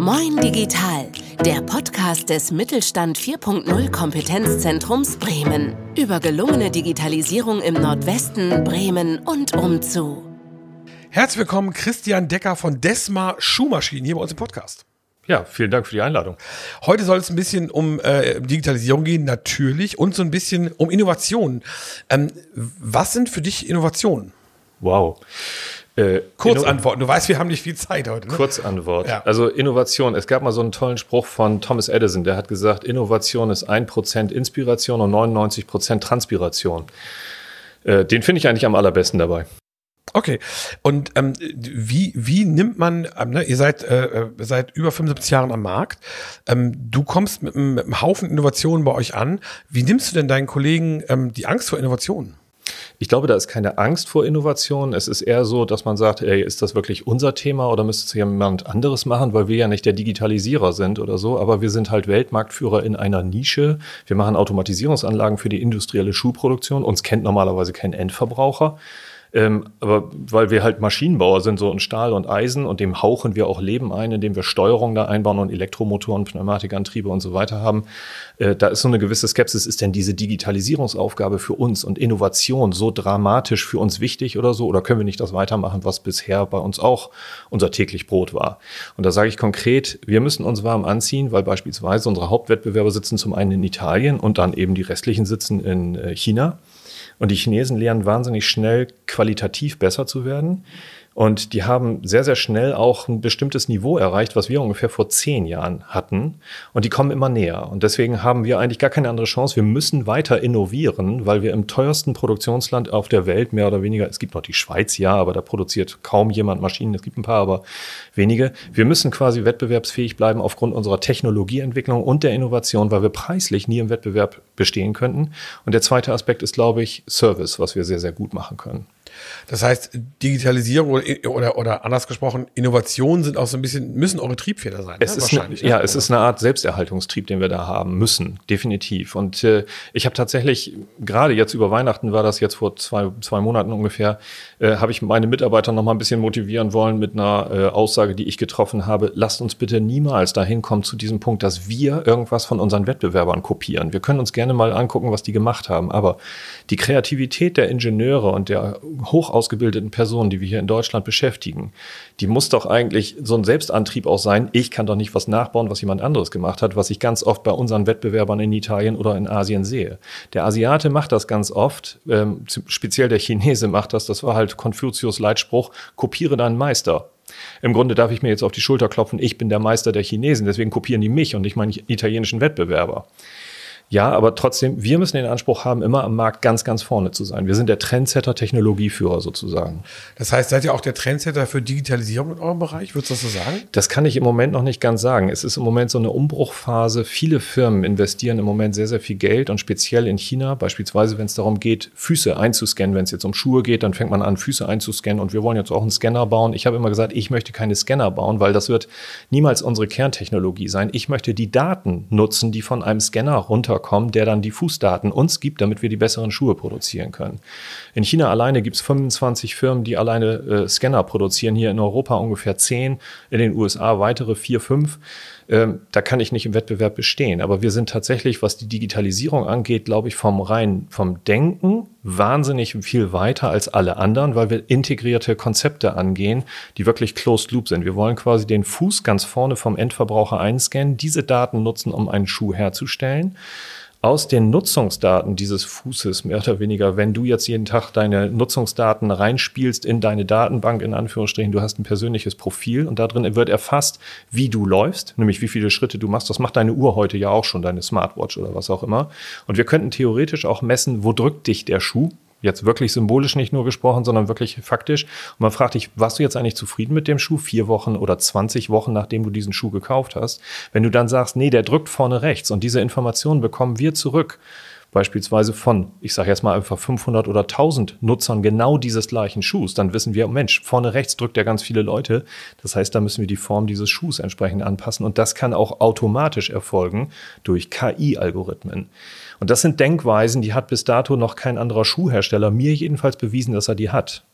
Moin Digital, der Podcast des Mittelstand 4.0 Kompetenzzentrums Bremen über gelungene Digitalisierung im Nordwesten, Bremen und umzu. Herzlich willkommen, Christian Decker von Desma Schuhmaschinen hier bei uns im Podcast. Ja, vielen Dank für die Einladung. Heute soll es ein bisschen um äh, Digitalisierung gehen, natürlich, und so ein bisschen um Innovationen. Ähm, was sind für dich Innovationen? Wow. Äh, Kurzantworten. Du weißt, wir haben nicht viel Zeit heute. Ne? Kurzantwort. Ja. Also Innovation. Es gab mal so einen tollen Spruch von Thomas Edison, der hat gesagt, Innovation ist 1% Inspiration und 99% Transpiration. Äh, den finde ich eigentlich am allerbesten dabei. Okay. Und ähm, wie, wie nimmt man, ähm, ne, ihr seid äh, äh seit über 75 Jahren am Markt, ähm, du kommst mit, mit einem Haufen Innovationen bei euch an. Wie nimmst du denn deinen Kollegen ähm, die Angst vor Innovationen? Ich glaube, da ist keine Angst vor Innovation. Es ist eher so, dass man sagt, ey, ist das wirklich unser Thema oder müsste es jemand anderes machen, weil wir ja nicht der Digitalisierer sind oder so, aber wir sind halt Weltmarktführer in einer Nische. Wir machen Automatisierungsanlagen für die industrielle Schuhproduktion. Uns kennt normalerweise kein Endverbraucher. Ähm, aber weil wir halt Maschinenbauer sind, so in Stahl und Eisen und dem hauchen wir auch Leben ein, indem wir Steuerung da einbauen und Elektromotoren, Pneumatikantriebe und so weiter haben. Äh, da ist so eine gewisse Skepsis, ist denn diese Digitalisierungsaufgabe für uns und Innovation so dramatisch für uns wichtig oder so? Oder können wir nicht das weitermachen, was bisher bei uns auch unser täglich Brot war? Und da sage ich konkret, wir müssen uns warm anziehen, weil beispielsweise unsere Hauptwettbewerber sitzen zum einen in Italien und dann eben die restlichen sitzen in äh, China. Und die Chinesen lernen wahnsinnig schnell, qualitativ besser zu werden. Und die haben sehr, sehr schnell auch ein bestimmtes Niveau erreicht, was wir ungefähr vor zehn Jahren hatten. Und die kommen immer näher. Und deswegen haben wir eigentlich gar keine andere Chance. Wir müssen weiter innovieren, weil wir im teuersten Produktionsland auf der Welt mehr oder weniger, es gibt noch die Schweiz, ja, aber da produziert kaum jemand Maschinen. Es gibt ein paar, aber wenige. Wir müssen quasi wettbewerbsfähig bleiben aufgrund unserer Technologieentwicklung und der Innovation, weil wir preislich nie im Wettbewerb bestehen könnten. Und der zweite Aspekt ist, glaube ich, Service, was wir sehr, sehr gut machen können. Das heißt, Digitalisierung oder, oder, anders gesprochen, Innovationen sind auch so ein bisschen, müssen eure Triebfeder sein. Es ne? ist eine, ja, es ist eine Art Selbsterhaltungstrieb, den wir da haben müssen, definitiv. Und äh, ich habe tatsächlich, gerade jetzt über Weihnachten war das jetzt vor zwei, zwei Monaten ungefähr, äh, habe ich meine Mitarbeiter noch mal ein bisschen motivieren wollen mit einer äh, Aussage, die ich getroffen habe. Lasst uns bitte niemals dahin kommen zu diesem Punkt, dass wir irgendwas von unseren Wettbewerbern kopieren. Wir können uns gerne mal angucken, was die gemacht haben. Aber die Kreativität der Ingenieure und der hoch ausgebildeten Personen, die wir hier in Deutschland beschäftigen, die muss doch eigentlich so ein Selbstantrieb auch sein. Ich kann doch nicht was nachbauen, was jemand anderes gemacht hat, was ich ganz oft bei unseren Wettbewerbern in Italien oder in Asien sehe. Der Asiate macht das ganz oft, ähm, speziell der Chinese macht das. Das war halt Konfuzius Leitspruch, kopiere deinen Meister. Im Grunde darf ich mir jetzt auf die Schulter klopfen, ich bin der Meister der Chinesen, deswegen kopieren die mich und nicht meinen italienischen Wettbewerber. Ja, aber trotzdem, wir müssen den Anspruch haben, immer am Markt ganz, ganz vorne zu sein. Wir sind der Trendsetter, Technologieführer sozusagen. Das heißt, seid ihr auch der Trendsetter für Digitalisierung in eurem Bereich? Würdest du das so sagen? Das kann ich im Moment noch nicht ganz sagen. Es ist im Moment so eine Umbruchphase. Viele Firmen investieren im Moment sehr, sehr viel Geld und speziell in China, beispielsweise, wenn es darum geht, Füße einzuscannen. Wenn es jetzt um Schuhe geht, dann fängt man an, Füße einzuscannen und wir wollen jetzt auch einen Scanner bauen. Ich habe immer gesagt, ich möchte keine Scanner bauen, weil das wird niemals unsere Kerntechnologie sein. Ich möchte die Daten nutzen, die von einem Scanner runter kommen, der dann die Fußdaten uns gibt, damit wir die besseren Schuhe produzieren können. In China alleine gibt es 25 Firmen, die alleine äh, Scanner produzieren, hier in Europa ungefähr 10, in den USA weitere 4, 5 ähm, da kann ich nicht im Wettbewerb bestehen. Aber wir sind tatsächlich, was die Digitalisierung angeht, glaube ich, vom rein, vom Denken wahnsinnig viel weiter als alle anderen, weil wir integrierte Konzepte angehen, die wirklich closed loop sind. Wir wollen quasi den Fuß ganz vorne vom Endverbraucher einscannen, diese Daten nutzen, um einen Schuh herzustellen aus den Nutzungsdaten dieses Fußes, mehr oder weniger, wenn du jetzt jeden Tag deine Nutzungsdaten reinspielst in deine Datenbank, in Anführungsstrichen, du hast ein persönliches Profil und da drin wird erfasst, wie du läufst, nämlich wie viele Schritte du machst. Das macht deine Uhr heute ja auch schon, deine Smartwatch oder was auch immer. Und wir könnten theoretisch auch messen, wo drückt dich der Schuh? Jetzt wirklich symbolisch nicht nur gesprochen, sondern wirklich faktisch. Und man fragt dich, warst du jetzt eigentlich zufrieden mit dem Schuh? Vier Wochen oder 20 Wochen, nachdem du diesen Schuh gekauft hast. Wenn du dann sagst, nee, der drückt vorne rechts und diese Informationen bekommen wir zurück, beispielsweise von, ich sage jetzt mal einfach 500 oder 1000 Nutzern genau dieses gleichen Schuhs, dann wissen wir, Mensch, vorne rechts drückt er ganz viele Leute. Das heißt, da müssen wir die Form dieses Schuhs entsprechend anpassen und das kann auch automatisch erfolgen durch KI-Algorithmen. Und das sind Denkweisen, die hat bis dato noch kein anderer Schuhhersteller mir jedenfalls bewiesen, dass er die hat.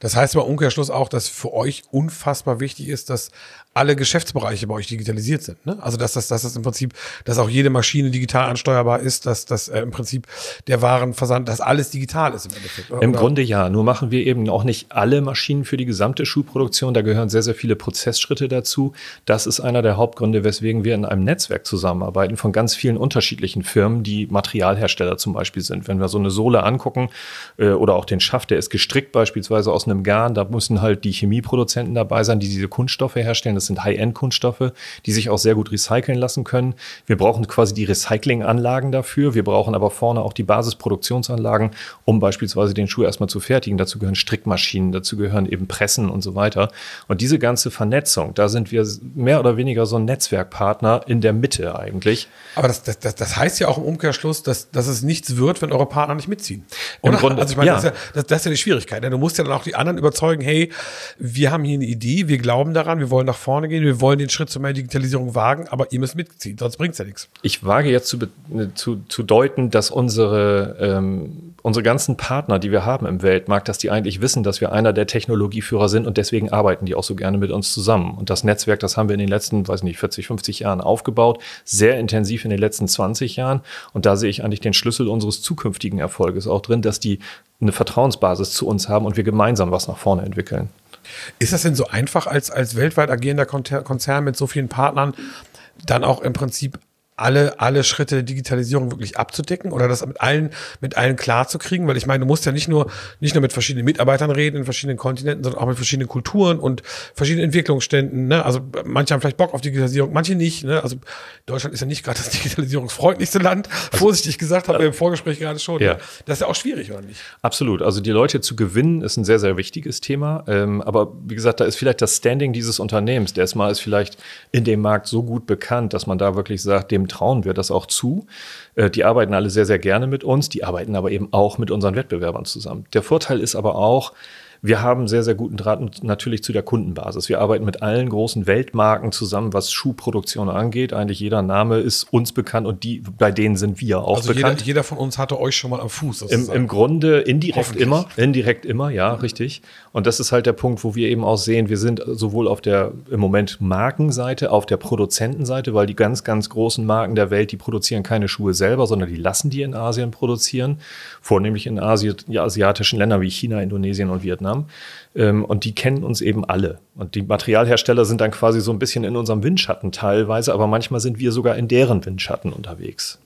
Das heißt aber Umkehrschluss auch, dass für euch unfassbar wichtig ist, dass alle Geschäftsbereiche bei euch digitalisiert sind. Ne? Also dass das, dass das im Prinzip, dass auch jede Maschine digital ansteuerbar ist, dass das äh, im Prinzip der Warenversand, dass alles digital ist im Endeffekt. Oder? Im Grunde ja. Nur machen wir eben auch nicht alle Maschinen für die gesamte Schuhproduktion. Da gehören sehr, sehr viele Prozessschritte dazu. Das ist einer der Hauptgründe, weswegen wir in einem Netzwerk zusammenarbeiten von ganz vielen unterschiedlichen Firmen, die Materialhersteller zum Beispiel sind. Wenn wir so eine Sohle angucken äh, oder auch den Schaft, der ist gestrickt beispielsweise aus einem Garn, da müssen halt die Chemieproduzenten dabei sein, die diese Kunststoffe herstellen. Das sind High-End-Kunststoffe, die sich auch sehr gut recyceln lassen können. Wir brauchen quasi die Recyclinganlagen dafür. Wir brauchen aber vorne auch die Basisproduktionsanlagen, um beispielsweise den Schuh erstmal zu fertigen. Dazu gehören Strickmaschinen, dazu gehören eben Pressen und so weiter. Und diese ganze Vernetzung, da sind wir mehr oder weniger so ein Netzwerkpartner in der Mitte eigentlich. Aber das, das, das heißt ja auch im Umkehrschluss, dass, dass es nichts wird, wenn eure Partner nicht mitziehen. Oder? Im Grunde, also ich meine, ja. Das, ist ja, das, das ist ja die Schwierigkeit. Ne? Du musst ja dann auch die anderen überzeugen, hey, wir haben hier eine Idee, wir glauben daran, wir wollen nach vorne vorne gehen, wir wollen den Schritt zu mehr Digitalisierung wagen, aber ihr müsst mitziehen, sonst bringt es ja nichts. Ich wage jetzt zu, zu, zu deuten, dass unsere, ähm, unsere ganzen Partner, die wir haben im Weltmarkt, dass die eigentlich wissen, dass wir einer der Technologieführer sind und deswegen arbeiten die auch so gerne mit uns zusammen. Und das Netzwerk, das haben wir in den letzten, weiß nicht, 40, 50 Jahren aufgebaut, sehr intensiv in den letzten 20 Jahren. Und da sehe ich eigentlich den Schlüssel unseres zukünftigen Erfolges auch drin, dass die eine Vertrauensbasis zu uns haben und wir gemeinsam was nach vorne entwickeln. Ist das denn so einfach als, als weltweit agierender Konzern mit so vielen Partnern dann auch im Prinzip alle, alle Schritte der Digitalisierung wirklich abzudecken oder das mit allen, mit allen klar zu kriegen? Weil ich meine, du musst ja nicht nur, nicht nur mit verschiedenen Mitarbeitern reden in verschiedenen Kontinenten, sondern auch mit verschiedenen Kulturen und verschiedenen Entwicklungsständen. Ne? Also manche haben vielleicht Bock auf Digitalisierung, manche nicht. Ne? Also Deutschland ist ja nicht gerade das digitalisierungsfreundlichste Land. Also, Vorsichtig gesagt, haben wir im Vorgespräch gerade schon. Ja. Das ist ja auch schwierig, oder nicht? Absolut. Also die Leute zu gewinnen, ist ein sehr, sehr wichtiges Thema. Ähm, aber wie gesagt, da ist vielleicht das Standing dieses Unternehmens. Der ist mal ist vielleicht in dem Markt so gut bekannt, dass man da wirklich sagt, dem trauen wir das auch zu. Äh, die arbeiten alle sehr, sehr gerne mit uns. Die arbeiten aber eben auch mit unseren Wettbewerbern zusammen. Der Vorteil ist aber auch, wir haben sehr, sehr guten Draht natürlich zu der Kundenbasis. Wir arbeiten mit allen großen Weltmarken zusammen, was Schuhproduktion angeht. Eigentlich jeder Name ist uns bekannt und die, bei denen sind wir auch also bekannt. Jeder, jeder von uns hatte euch schon mal am Fuß. Im, Im Grunde indirekt immer. Indirekt immer, ja, richtig. Und das ist halt der Punkt, wo wir eben auch sehen, wir sind sowohl auf der im Moment Markenseite, auf der Produzentenseite, weil die ganz, ganz großen Marken der Welt, die produzieren keine Schuhe selber, sondern die lassen die in Asien produzieren. Vornehmlich in Asien, ja, asiatischen Ländern wie China, Indonesien und Vietnam. Vietnam. Ähm, und die kennen uns eben alle. Und die Materialhersteller sind dann quasi so ein bisschen in unserem Windschatten teilweise, aber manchmal sind wir sogar in deren Windschatten unterwegs.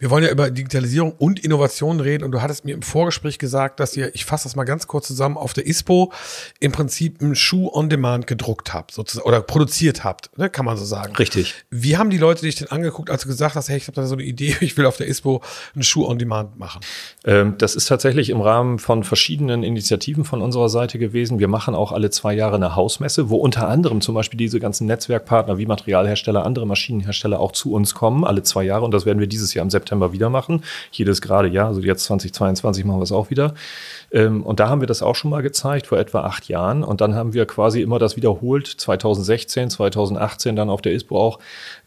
Wir wollen ja über Digitalisierung und Innovation reden und du hattest mir im Vorgespräch gesagt, dass ihr, ich fasse das mal ganz kurz zusammen, auf der ISPO im Prinzip einen Schuh on Demand gedruckt habt, sozusagen, oder produziert habt, ne, kann man so sagen. Richtig. Wie haben die Leute dich denn angeguckt, als du gesagt hast, hey, ich habe da so eine Idee, ich will auf der ISPO einen Schuh on Demand machen? Ähm, das ist tatsächlich im Rahmen von verschiedenen Initiativen von unserer Seite gewesen. Wir machen auch alle zwei Jahre eine Hausmesse, wo unter anderem zum Beispiel diese ganzen Netzwerkpartner wie Materialhersteller, andere Maschinenhersteller auch zu uns kommen, alle zwei Jahre. Und das werden wir dieses Jahr im September September wieder machen. Jedes gerade Jahr, also jetzt 2022 machen wir es auch wieder. Ähm, und da haben wir das auch schon mal gezeigt, vor etwa acht Jahren. Und dann haben wir quasi immer das wiederholt, 2016, 2018 dann auf der ISPO auch.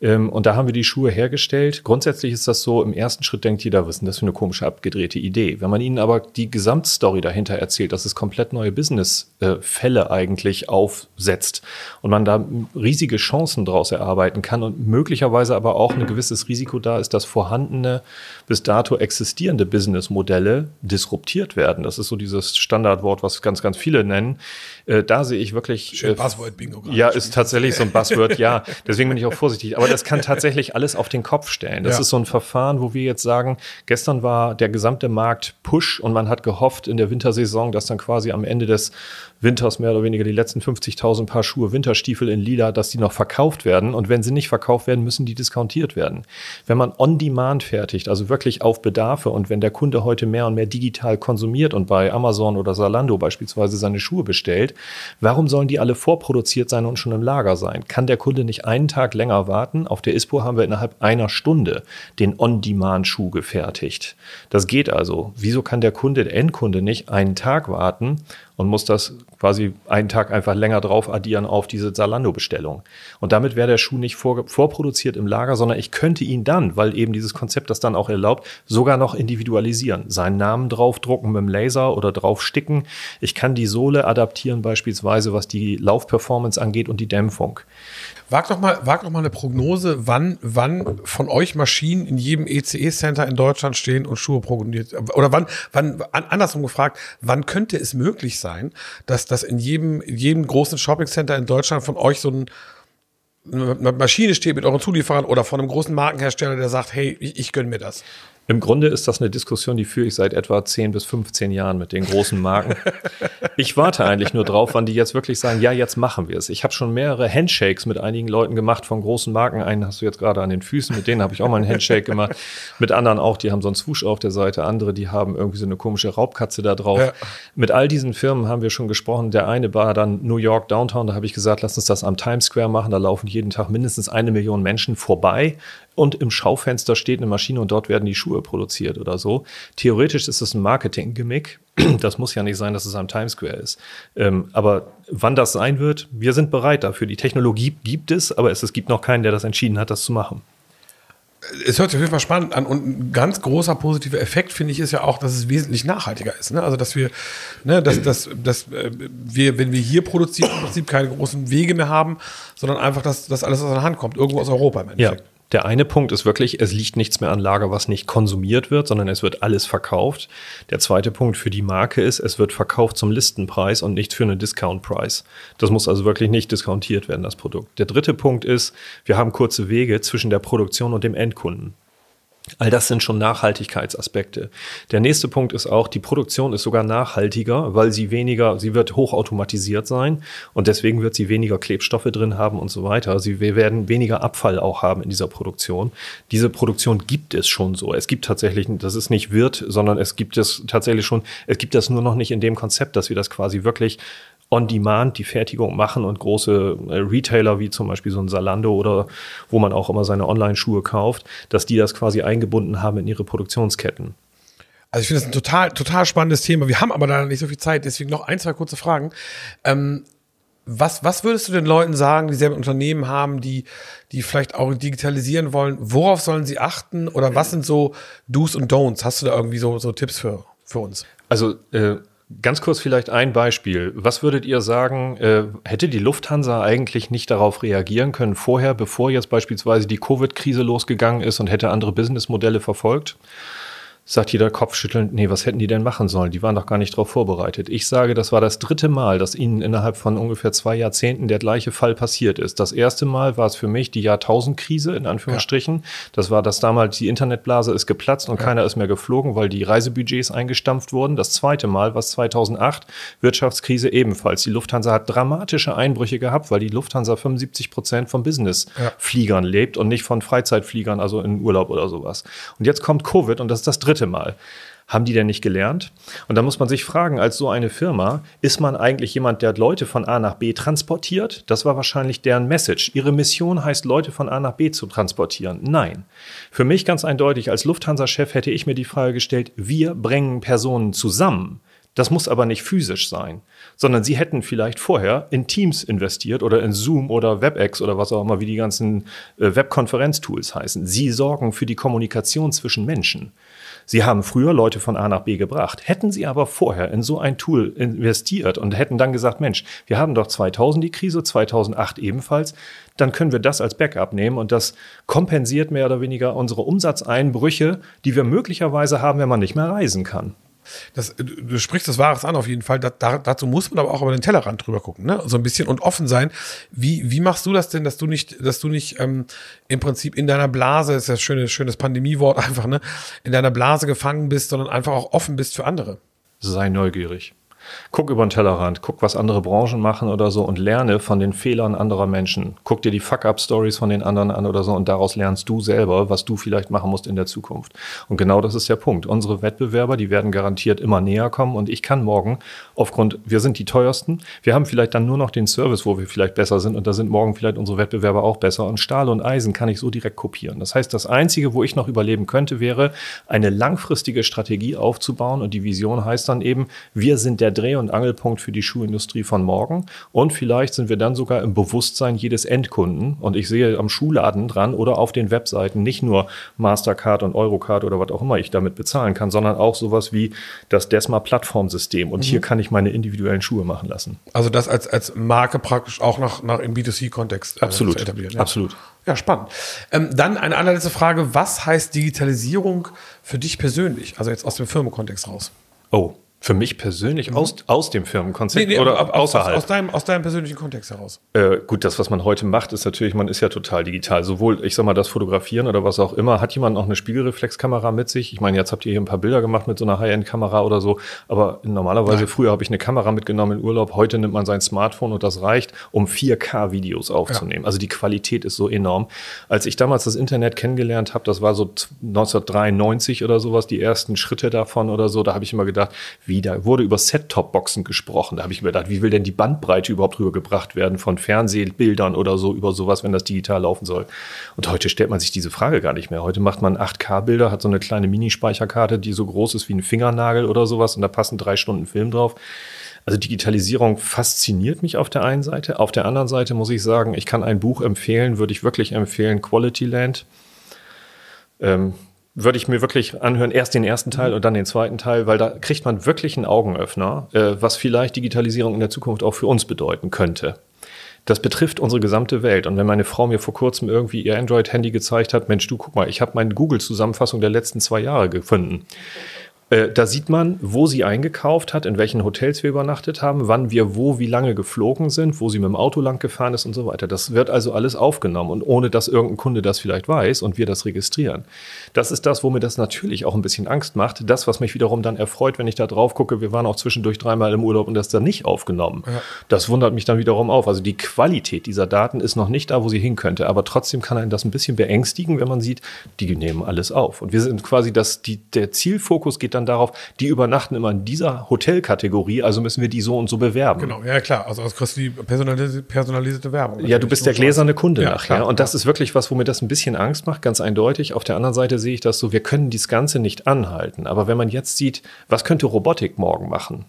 Ähm, und da haben wir die Schuhe hergestellt. Grundsätzlich ist das so, im ersten Schritt denkt jeder, was ist denn das für eine komische, abgedrehte Idee? Wenn man ihnen aber die Gesamtstory dahinter erzählt, dass es komplett neue Business-Fälle eigentlich aufsetzt und man da riesige Chancen daraus erarbeiten kann und möglicherweise aber auch ein gewisses Risiko da ist, dass vorhandene bis dato existierende Businessmodelle disruptiert werden. Das ist so dieses Standardwort, was ganz, ganz viele nennen. Äh, da sehe ich wirklich. Schön äh, Buzzword-Bingo. Ja, ist tatsächlich so ein Buzzword, ja. Deswegen bin ich auch vorsichtig. Aber das kann tatsächlich alles auf den Kopf stellen. Das ja. ist so ein Verfahren, wo wir jetzt sagen, gestern war der gesamte Markt Push und man hat gehofft in der Wintersaison, dass dann quasi am Ende des Winters mehr oder weniger die letzten 50.000 Paar Schuhe Winterstiefel in Lila, dass die noch verkauft werden. Und wenn sie nicht verkauft werden, müssen die diskontiert werden. Wenn man on demand fertigt, also wirklich auf Bedarfe und wenn der Kunde heute mehr und mehr digital konsumiert und bei Amazon oder Salando beispielsweise seine Schuhe bestellt, warum sollen die alle vorproduziert sein und schon im Lager sein? Kann der Kunde nicht einen Tag länger warten? Auf der ISPO haben wir innerhalb einer Stunde den On-Demand-Schuh gefertigt. Das geht also. Wieso kann der Kunde, der Endkunde nicht einen Tag warten und muss das quasi einen Tag einfach länger drauf addieren auf diese Zalando-Bestellung. Und damit wäre der Schuh nicht vor, vorproduziert im Lager, sondern ich könnte ihn dann, weil eben dieses Konzept das dann auch erlaubt, sogar noch individualisieren. Seinen Namen draufdrucken mit dem Laser oder draufsticken. Ich kann die Sohle adaptieren beispielsweise, was die Laufperformance angeht und die Dämpfung. Wag doch mal, wag doch mal eine Prognose, wann, wann von euch Maschinen in jedem ECE-Center in Deutschland stehen und Schuhe programmiert. Oder wann, wann, andersrum gefragt, wann könnte es möglich sein, dass das in jedem, in jedem großen Shopping-Center in Deutschland von euch so ein eine Maschine steht mit euren Zulieferern oder von einem großen Markenhersteller, der sagt, hey, ich, ich gönne mir das. Im Grunde ist das eine Diskussion, die führe ich seit etwa 10 bis 15 Jahren mit den großen Marken. ich warte eigentlich nur drauf, wann die jetzt wirklich sagen, ja, jetzt machen wir es. Ich habe schon mehrere Handshakes mit einigen Leuten gemacht von großen Marken. Einen hast du jetzt gerade an den Füßen, mit denen habe ich auch mal einen Handshake gemacht. Mit anderen auch, die haben so einen Swoosh auf der Seite. Andere, die haben irgendwie so eine komische Raubkatze da drauf. Ja. Mit all diesen Firmen haben wir schon gesprochen. Der eine war dann New York Downtown. Da habe ich gesagt, lass uns das am Times Square machen. Da laufen jeden Tag mindestens eine Million Menschen vorbei und im Schaufenster steht eine Maschine und dort werden die Schuhe produziert oder so. Theoretisch ist es ein Marketing-Gimmick. Das muss ja nicht sein, dass es am Times Square ist. Ähm, aber wann das sein wird, wir sind bereit dafür. Die Technologie gibt es, aber es, es gibt noch keinen, der das entschieden hat, das zu machen es hört sich auf jeden Fall spannend an und ein ganz großer positiver Effekt finde ich ist ja auch, dass es wesentlich nachhaltiger ist. Ne? Also dass wir, ne, dass, dass, dass äh, wir, wenn wir hier produzieren, im Prinzip keine großen Wege mehr haben, sondern einfach, dass das alles aus der Hand kommt, irgendwo aus Europa im Endeffekt. Ja. Der eine Punkt ist wirklich, es liegt nichts mehr an Lager, was nicht konsumiert wird, sondern es wird alles verkauft. Der zweite Punkt für die Marke ist, es wird verkauft zum Listenpreis und nicht für einen Discount-Preis. Das muss also wirklich nicht diskontiert werden, das Produkt. Der dritte Punkt ist, wir haben kurze Wege zwischen der Produktion und dem Endkunden. All das sind schon Nachhaltigkeitsaspekte. Der nächste Punkt ist auch, die Produktion ist sogar nachhaltiger, weil sie weniger, sie wird hochautomatisiert sein und deswegen wird sie weniger Klebstoffe drin haben und so weiter. Sie wir werden weniger Abfall auch haben in dieser Produktion. Diese Produktion gibt es schon so. Es gibt tatsächlich, das ist nicht wird, sondern es gibt es tatsächlich schon, es gibt das nur noch nicht in dem Konzept, dass wir das quasi wirklich on-demand die Fertigung machen und große äh, Retailer wie zum Beispiel so ein Salando oder wo man auch immer seine Online-Schuhe kauft, dass die das quasi eingebunden haben in ihre Produktionsketten. Also ich finde das ein total, total spannendes Thema. Wir haben aber leider nicht so viel Zeit, deswegen noch ein, zwei kurze Fragen. Ähm, was, was würdest du den Leuten sagen, die selber Unternehmen haben, die, die vielleicht auch digitalisieren wollen? Worauf sollen sie achten? Oder was sind so Do's und Don'ts? Hast du da irgendwie so, so Tipps für, für uns? Also äh, Ganz kurz vielleicht ein Beispiel. Was würdet ihr sagen, äh, hätte die Lufthansa eigentlich nicht darauf reagieren können vorher, bevor jetzt beispielsweise die Covid-Krise losgegangen ist und hätte andere Businessmodelle verfolgt? Sagt jeder kopfschüttelnd, nee, was hätten die denn machen sollen? Die waren doch gar nicht darauf vorbereitet. Ich sage, das war das dritte Mal, dass ihnen innerhalb von ungefähr zwei Jahrzehnten der gleiche Fall passiert ist. Das erste Mal war es für mich die Jahrtausendkrise, in Anführungsstrichen. Ja. Das war, dass damals die Internetblase ist geplatzt und ja. keiner ist mehr geflogen, weil die Reisebudgets eingestampft wurden. Das zweite Mal war es 2008, Wirtschaftskrise ebenfalls. Die Lufthansa hat dramatische Einbrüche gehabt, weil die Lufthansa 75 Prozent von Businessfliegern ja. lebt und nicht von Freizeitfliegern, also in Urlaub oder sowas. Und jetzt kommt Covid und das ist das dritte dritte Mal. Haben die denn nicht gelernt? Und da muss man sich fragen, als so eine Firma, ist man eigentlich jemand, der Leute von A nach B transportiert? Das war wahrscheinlich deren Message. Ihre Mission heißt, Leute von A nach B zu transportieren. Nein. Für mich ganz eindeutig, als Lufthansa-Chef hätte ich mir die Frage gestellt, wir bringen Personen zusammen. Das muss aber nicht physisch sein, sondern sie hätten vielleicht vorher in Teams investiert oder in Zoom oder WebEx oder was auch immer, wie die ganzen äh, Webkonferenztools heißen. Sie sorgen für die Kommunikation zwischen Menschen. Sie haben früher Leute von A nach B gebracht. Hätten Sie aber vorher in so ein Tool investiert und hätten dann gesagt, Mensch, wir haben doch 2000 die Krise, 2008 ebenfalls, dann können wir das als Backup nehmen und das kompensiert mehr oder weniger unsere Umsatzeinbrüche, die wir möglicherweise haben, wenn man nicht mehr reisen kann. Das, du sprichst das Wahres an auf jeden Fall. Da, da, dazu muss man aber auch über den Tellerrand drüber gucken, ne? So ein bisschen und offen sein. Wie, wie machst du das denn, dass du nicht, dass du nicht ähm, im Prinzip in deiner Blase, ist ja schönes, schönes Pandemiewort einfach, ne, in deiner Blase gefangen bist, sondern einfach auch offen bist für andere? Sei neugierig. Guck über den Tellerrand, guck, was andere Branchen machen oder so und lerne von den Fehlern anderer Menschen. Guck dir die Fuck-up-Stories von den anderen an oder so und daraus lernst du selber, was du vielleicht machen musst in der Zukunft. Und genau das ist der Punkt. Unsere Wettbewerber, die werden garantiert immer näher kommen und ich kann morgen aufgrund, wir sind die teuersten, wir haben vielleicht dann nur noch den Service, wo wir vielleicht besser sind und da sind morgen vielleicht unsere Wettbewerber auch besser und Stahl und Eisen kann ich so direkt kopieren. Das heißt, das Einzige, wo ich noch überleben könnte, wäre eine langfristige Strategie aufzubauen und die Vision heißt dann eben, wir sind der Dreh- und Angelpunkt für die Schuhindustrie von morgen. Und vielleicht sind wir dann sogar im Bewusstsein jedes Endkunden. Und ich sehe am Schuhladen dran oder auf den Webseiten nicht nur Mastercard und Eurocard oder was auch immer ich damit bezahlen kann, sondern auch sowas wie das Desma-Plattformsystem. Und mhm. hier kann ich meine individuellen Schuhe machen lassen. Also das als, als Marke praktisch auch noch, noch im B2C-Kontext äh, absolut, etablieren. Ja. Absolut. Ja, spannend. Ähm, dann eine allerletzte Frage. Was heißt Digitalisierung für dich persönlich? Also jetzt aus dem Firmenkontext raus. Oh, für mich persönlich mhm. aus, aus dem Firmenkonzept nee, nee, oder außerhalb? Aus, aus, deinem, aus deinem persönlichen Kontext heraus. Äh, gut, das, was man heute macht, ist natürlich, man ist ja total digital. Sowohl, ich sag mal, das Fotografieren oder was auch immer. Hat jemand noch eine Spiegelreflexkamera mit sich? Ich meine, jetzt habt ihr hier ein paar Bilder gemacht mit so einer High-End-Kamera oder so. Aber normalerweise, Nein. früher habe ich eine Kamera mitgenommen in Urlaub. Heute nimmt man sein Smartphone und das reicht, um 4K-Videos aufzunehmen. Ja. Also die Qualität ist so enorm. Als ich damals das Internet kennengelernt habe, das war so 1993 oder sowas, die ersten Schritte davon oder so, da habe ich immer gedacht, wie, da wurde über Set-Top-Boxen gesprochen. Da habe ich mir gedacht, wie will denn die Bandbreite überhaupt rübergebracht werden von Fernsehbildern oder so über sowas, wenn das digital laufen soll? Und heute stellt man sich diese Frage gar nicht mehr. Heute macht man 8K-Bilder, hat so eine kleine Minispeicherkarte, die so groß ist wie ein Fingernagel oder sowas und da passen drei Stunden Film drauf. Also Digitalisierung fasziniert mich auf der einen Seite. Auf der anderen Seite muss ich sagen, ich kann ein Buch empfehlen, würde ich wirklich empfehlen, Quality Land. Ähm, würde ich mir wirklich anhören, erst den ersten Teil und dann den zweiten Teil, weil da kriegt man wirklich einen Augenöffner, äh, was vielleicht Digitalisierung in der Zukunft auch für uns bedeuten könnte. Das betrifft unsere gesamte Welt. Und wenn meine Frau mir vor kurzem irgendwie ihr Android-Handy gezeigt hat, Mensch, du guck mal, ich habe meine Google-Zusammenfassung der letzten zwei Jahre gefunden. Äh, da sieht man, wo sie eingekauft hat, in welchen Hotels wir übernachtet haben, wann wir wo, wie lange geflogen sind, wo sie mit dem Auto lang gefahren ist und so weiter. Das wird also alles aufgenommen und ohne dass irgendein Kunde das vielleicht weiß und wir das registrieren. Das ist das, wo mir das natürlich auch ein bisschen Angst macht. Das, was mich wiederum dann erfreut, wenn ich da drauf gucke, wir waren auch zwischendurch dreimal im Urlaub und das dann nicht aufgenommen. Ja. Das wundert mich dann wiederum auf. Also die Qualität dieser Daten ist noch nicht da, wo sie hin könnte. Aber trotzdem kann einen das ein bisschen beängstigen, wenn man sieht, die nehmen alles auf. Und wir sind quasi, das, die, der Zielfokus geht dann dann darauf, die übernachten immer in dieser Hotelkategorie, also müssen wir die so und so bewerben. Genau, ja klar, also aus kriegst du die personalisierte, personalisierte Werbung. Ja, du bist der gläserne Kunde ja, nachher. Klar, und das ja. ist wirklich was, wo mir das ein bisschen Angst macht, ganz eindeutig. Auf der anderen Seite sehe ich das so, wir können das Ganze nicht anhalten. Aber wenn man jetzt sieht, was könnte Robotik morgen machen?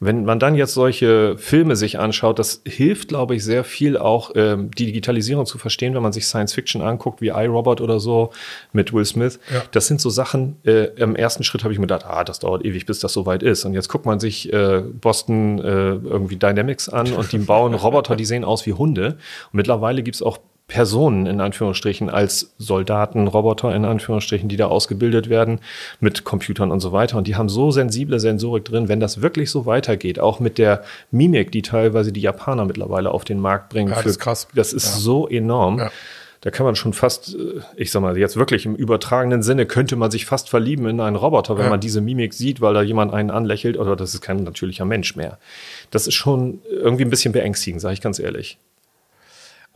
Wenn man dann jetzt solche Filme sich anschaut, das hilft, glaube ich, sehr viel auch ähm, die Digitalisierung zu verstehen, wenn man sich Science Fiction anguckt, wie iRobot oder so mit Will Smith. Ja. Das sind so Sachen, äh, im ersten Schritt habe ich mir gedacht, ah, das dauert ewig, bis das soweit ist. Und jetzt guckt man sich äh, Boston äh, irgendwie Dynamics an und die bauen Roboter, die sehen aus wie Hunde. Und mittlerweile gibt es auch Personen in Anführungsstrichen als Soldaten, Roboter in Anführungsstrichen, die da ausgebildet werden mit Computern und so weiter. Und die haben so sensible Sensorik drin, wenn das wirklich so weitergeht, auch mit der Mimik, die teilweise die Japaner mittlerweile auf den Markt bringen. Ja, das ist krass. Das ist ja. so enorm. Ja. Da kann man schon fast, äh, ich sag mal, jetzt wirklich im übertragenen Sinne könnte man sich fast verlieben in einen Roboter, wenn ja. man diese Mimik sieht, weil da jemand einen anlächelt, oder das ist kein natürlicher Mensch mehr. Das ist schon irgendwie ein bisschen beängstigend, sage ich ganz ehrlich.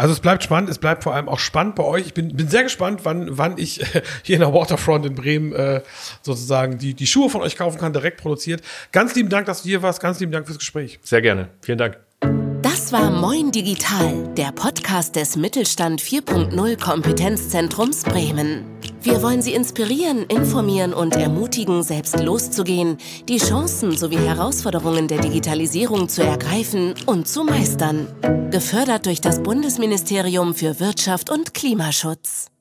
Also es bleibt spannend, es bleibt vor allem auch spannend bei euch. Ich bin, bin sehr gespannt, wann, wann ich äh, hier in der Waterfront in Bremen äh, sozusagen die, die Schuhe von euch kaufen kann, direkt produziert. Ganz lieben Dank, dass du hier warst. Ganz lieben Dank fürs Gespräch. Sehr gerne. Vielen Dank. Das war Moin Digital, der Podcast des Mittelstand 4.0 Kompetenzzentrums Bremen. Wir wollen Sie inspirieren, informieren und ermutigen, selbst loszugehen, die Chancen sowie Herausforderungen der Digitalisierung zu ergreifen und zu meistern. Gefördert durch das Bundesministerium für Wirtschaft und Klimaschutz.